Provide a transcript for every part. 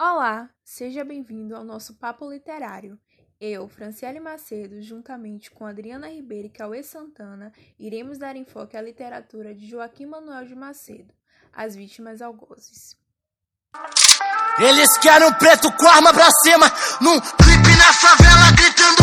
Olá, seja bem-vindo ao nosso Papo Literário. Eu, Franciele Macedo, juntamente com Adriana Ribeiro e Cauê Santana, iremos dar enfoque à literatura de Joaquim Manuel de Macedo, As Vítimas Algozes. Eles querem um preto com arma pra cima, num clipe na favela gritando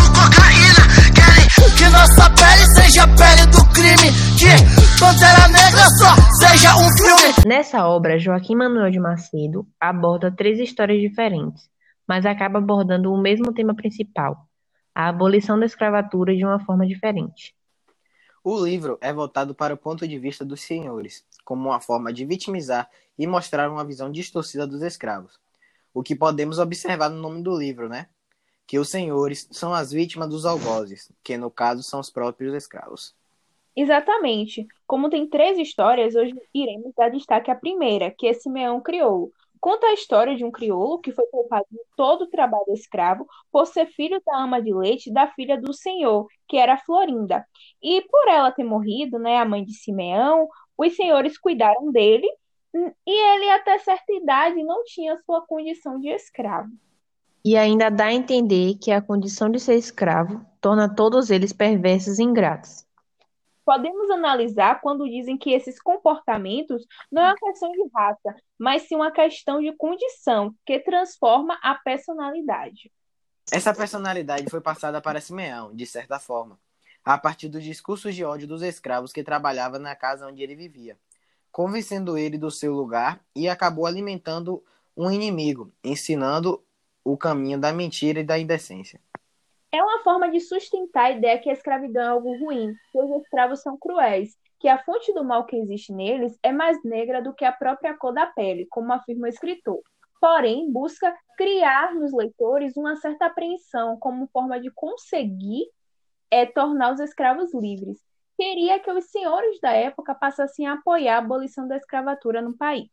Nessa obra, Joaquim Manuel de Macedo aborda três histórias diferentes, mas acaba abordando o mesmo tema principal, a abolição da escravatura de uma forma diferente. O livro é voltado para o ponto de vista dos senhores, como uma forma de vitimizar e mostrar uma visão distorcida dos escravos. O que podemos observar no nome do livro, né? Que os senhores são as vítimas dos algozes, que no caso são os próprios escravos. Exatamente. Como tem três histórias, hoje iremos dar destaque à primeira, que é Simeão Crioulo. Conta a história de um crioulo que foi poupado de todo o trabalho escravo por ser filho da ama de leite da filha do senhor, que era Florinda. E por ela ter morrido, né, a mãe de Simeão, os senhores cuidaram dele e ele, até certa idade, não tinha sua condição de escravo. E ainda dá a entender que a condição de ser escravo torna todos eles perversos e ingratos. Podemos analisar quando dizem que esses comportamentos não é uma questão de raça, mas sim uma questão de condição, que transforma a personalidade. Essa personalidade foi passada para Simeão, de certa forma, a partir dos discursos de ódio dos escravos que trabalhavam na casa onde ele vivia convencendo ele do seu lugar e acabou alimentando um inimigo, ensinando o caminho da mentira e da indecência. É uma forma de sustentar a ideia que a escravidão é algo ruim, que os escravos são cruéis, que a fonte do mal que existe neles é mais negra do que a própria cor da pele, como afirma o escritor. Porém, busca criar nos leitores uma certa apreensão como forma de conseguir é tornar os escravos livres queria que os senhores da época passassem a apoiar a abolição da escravatura no país.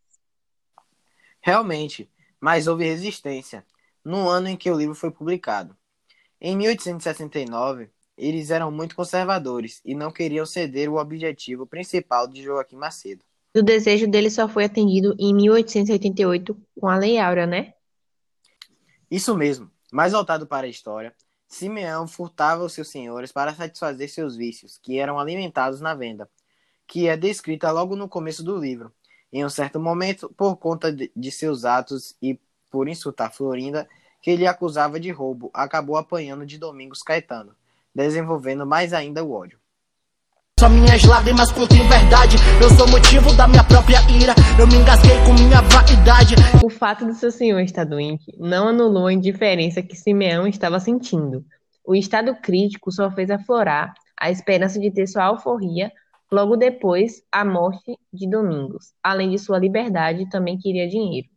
Realmente, mas houve resistência no ano em que o livro foi publicado. Em 1869, eles eram muito conservadores e não queriam ceder o objetivo principal de Joaquim Macedo. O desejo dele só foi atendido em 1888 com a Lei Áurea, né? Isso mesmo. Mais voltado para a história, Simeão furtava os seus senhores para satisfazer seus vícios, que eram alimentados na venda, que é descrita logo no começo do livro. Em um certo momento, por conta de seus atos e por insultar Florinda, que ele acusava de roubo, acabou apanhando de Domingos Caetano, desenvolvendo mais ainda o ódio. Só minhas lágrimas contêm verdade. Eu sou motivo da minha própria ira. Eu me engasguei com minha vaidade. O fato do seu senhor estar doente não anulou a indiferença que Simeão estava sentindo. O estado crítico só fez aflorar a esperança de ter sua alforria logo depois a morte de Domingos. Além de sua liberdade, também queria dinheiro.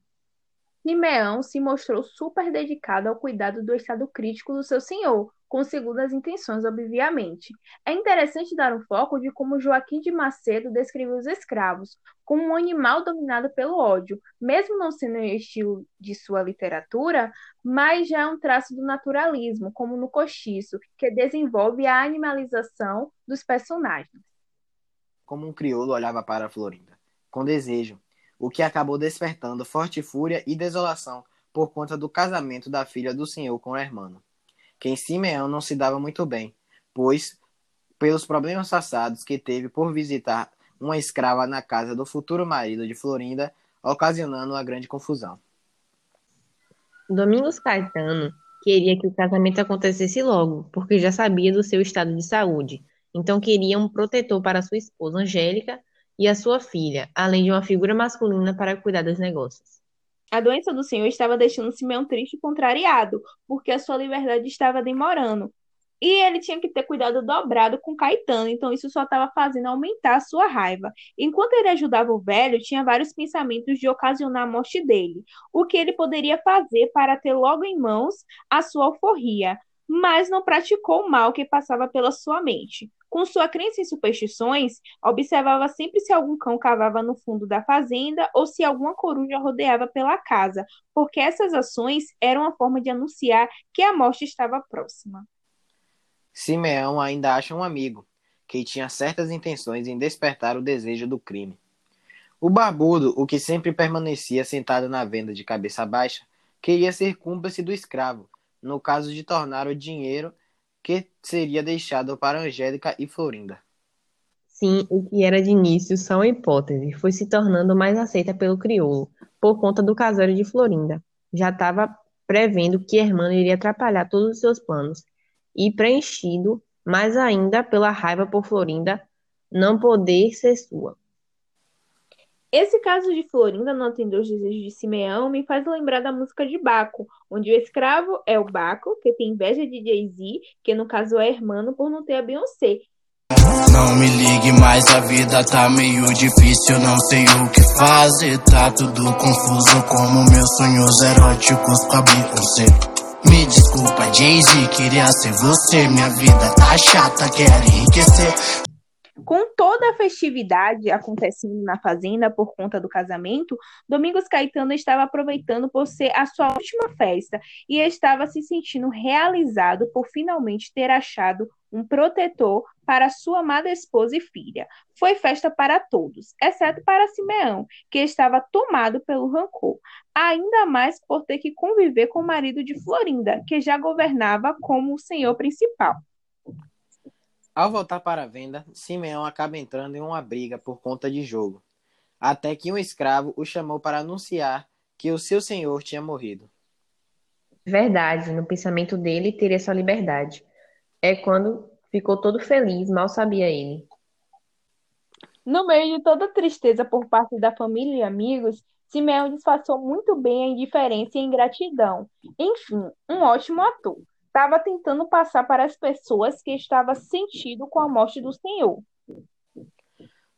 Simeão se mostrou super dedicado ao cuidado do estado crítico do seu senhor, com segundas intenções, obviamente. É interessante dar um foco de como Joaquim de Macedo descreveu os escravos, como um animal dominado pelo ódio, mesmo não sendo o estilo de sua literatura, mas já é um traço do naturalismo, como no Cochiço, que desenvolve a animalização dos personagens. Como um crioulo olhava para Florinda, com desejo, o que acabou despertando forte fúria e desolação por conta do casamento da filha do senhor com o hermano que em Simeão não se dava muito bem, pois, pelos problemas passados que teve por visitar uma escrava na casa do futuro marido de Florinda, ocasionando uma grande confusão. Domingos Caetano queria que o casamento acontecesse logo, porque já sabia do seu estado de saúde, então queria um protetor para sua esposa Angélica e a sua filha, além de uma figura masculina para cuidar dos negócios. A doença do senhor estava deixando Simeão triste e contrariado, porque a sua liberdade estava demorando. E ele tinha que ter cuidado dobrado com Caetano, então isso só estava fazendo aumentar a sua raiva. Enquanto ele ajudava o velho, tinha vários pensamentos de ocasionar a morte dele, o que ele poderia fazer para ter logo em mãos a sua alforria, mas não praticou o mal que passava pela sua mente. Com sua crença em superstições, observava sempre se algum cão cavava no fundo da fazenda ou se alguma coruja rodeava pela casa, porque essas ações eram uma forma de anunciar que a morte estava próxima. Simeão ainda acha um amigo, que tinha certas intenções em despertar o desejo do crime. O barbudo, o que sempre permanecia sentado na venda de cabeça baixa, queria ser cúmplice do escravo, no caso de tornar o dinheiro que seria deixado para Angélica e Florinda. Sim, o que era de início só uma hipótese foi se tornando mais aceita pelo crioulo, por conta do casário de Florinda. Já estava prevendo que Hermano iria atrapalhar todos os seus planos, e preenchido mais ainda pela raiva por Florinda não poder ser sua. Esse caso de Florinda não atender os desejos de Simeão me faz lembrar da música de Baco, onde o escravo é o Baco, que tem inveja de Jay-Z, que no caso é Hermano por não ter a Beyoncé. Não me ligue mais, a vida tá meio difícil, não sei o que fazer, tá tudo confuso como meus sonhos eróticos com a Beyoncé. Me desculpa, Jay-Z, queria ser você, minha vida tá chata, quero enriquecer. Com toda a festividade acontecendo na fazenda por conta do casamento, Domingos Caetano estava aproveitando por ser a sua última festa e estava se sentindo realizado por finalmente ter achado um protetor para sua amada esposa e filha. Foi festa para todos, exceto para Simeão, que estava tomado pelo rancor, ainda mais por ter que conviver com o marido de Florinda, que já governava como o senhor principal. Ao voltar para a venda, Simeão acaba entrando em uma briga por conta de jogo, até que um escravo o chamou para anunciar que o seu senhor tinha morrido. Verdade, no pensamento dele teria sua liberdade. É quando ficou todo feliz, mal sabia ele. No meio de toda tristeza por parte da família e amigos, Simeão disfarçou muito bem a indiferença e a ingratidão. Enfim, um ótimo ator estava tentando passar para as pessoas que estava sentido com a morte do Senhor.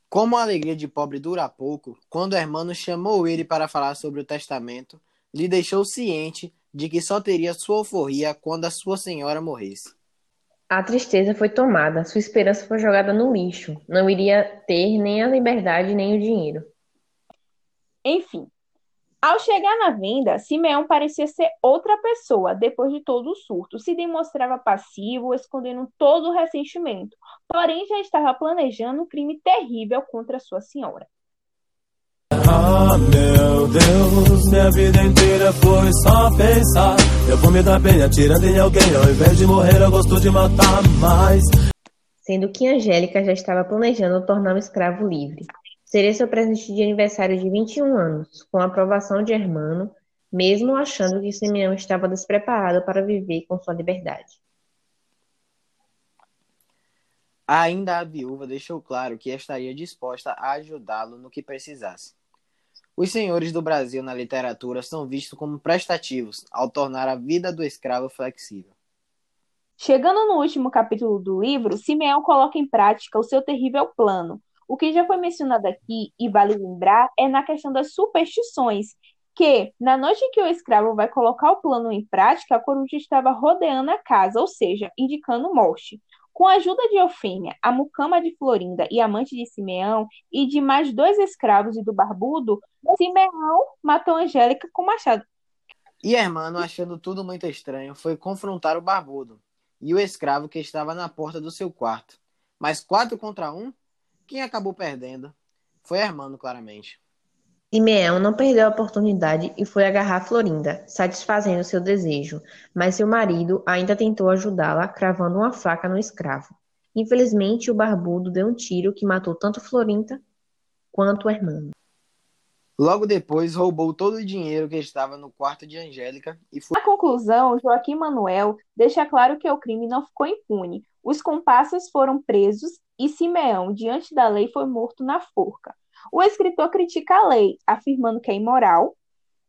Como a alegria de pobre dura pouco, quando o irmão chamou ele para falar sobre o testamento, lhe deixou ciente de que só teria sua alforria quando a sua senhora morresse. A tristeza foi tomada, sua esperança foi jogada no lixo. Não iria ter nem a liberdade nem o dinheiro. Enfim, ao chegar na venda, Simeão parecia ser outra pessoa depois de todo o surto. Se demonstrava passivo, escondendo todo o ressentimento. Porém, já estava planejando um crime terrível contra sua senhora. Ah, meu Deus, minha vida inteira foi só pensar. Eu vou me dar bem atirando em alguém, ao invés de morrer, eu gosto de matar mais. Sendo que Angélica já estava planejando tornar o escravo livre. Seria seu presente de aniversário de 21 anos, com a aprovação de Hermano, mesmo achando que Simeão estava despreparado para viver com sua liberdade. Ainda a viúva deixou claro que estaria disposta a ajudá-lo no que precisasse. Os senhores do Brasil na literatura são vistos como prestativos ao tornar a vida do escravo flexível. Chegando no último capítulo do livro, Simeão coloca em prática o seu terrível plano, o que já foi mencionado aqui e vale lembrar é na questão das superstições, que na noite em que o escravo vai colocar o plano em prática, a coruja estava rodeando a casa, ou seja, indicando morte. Com a ajuda de Eufêmia, a mucama de Florinda e amante de Simeão, e de mais dois escravos e do barbudo, Simeão matou Angélica com machado. E Hermano, achando tudo muito estranho, foi confrontar o barbudo e o escravo que estava na porta do seu quarto. Mas quatro contra um? Quem acabou perdendo foi Hermano, claramente. Simeão não perdeu a oportunidade e foi agarrar Florinda, satisfazendo seu desejo, mas seu marido ainda tentou ajudá-la, cravando uma faca no escravo. Infelizmente, o barbudo deu um tiro que matou tanto Florinda quanto Hermano. Logo depois, roubou todo o dinheiro que estava no quarto de Angélica e foi. Na conclusão, Joaquim Manuel deixa claro que o crime não ficou impune. Os comparsas foram presos e Simeão, diante da lei, foi morto na forca. O escritor critica a lei, afirmando que é imoral,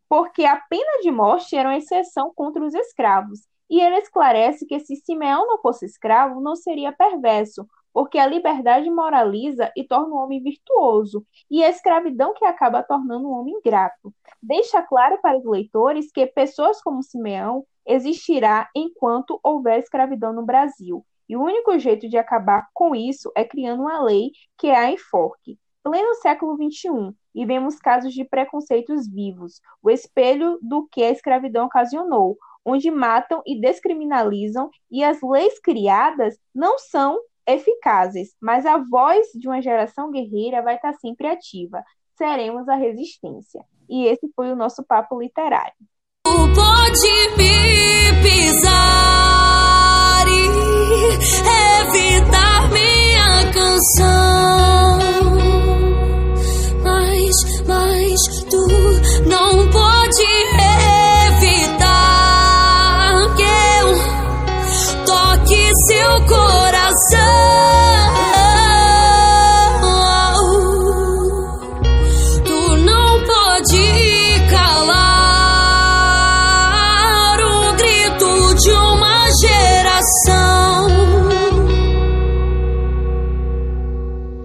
porque a pena de morte era uma exceção contra os escravos. E ele esclarece que se Simeão não fosse escravo, não seria perverso, porque a liberdade moraliza e torna o homem virtuoso, e a escravidão que acaba tornando o homem ingrato. Deixa claro para os leitores que pessoas como Simeão existirá enquanto houver escravidão no Brasil, e o único jeito de acabar com isso é criando uma lei que é a enforque. Pleno século XXI, e vemos casos de preconceitos vivos, o espelho do que a escravidão ocasionou, onde matam e descriminalizam, e as leis criadas não são eficazes, mas a voz de uma geração guerreira vai estar sempre ativa. Seremos a resistência. E esse foi o nosso papo literário. pode me pisar evitar minha canção. Mas, mas tu não pode evitar que eu toque seu coração.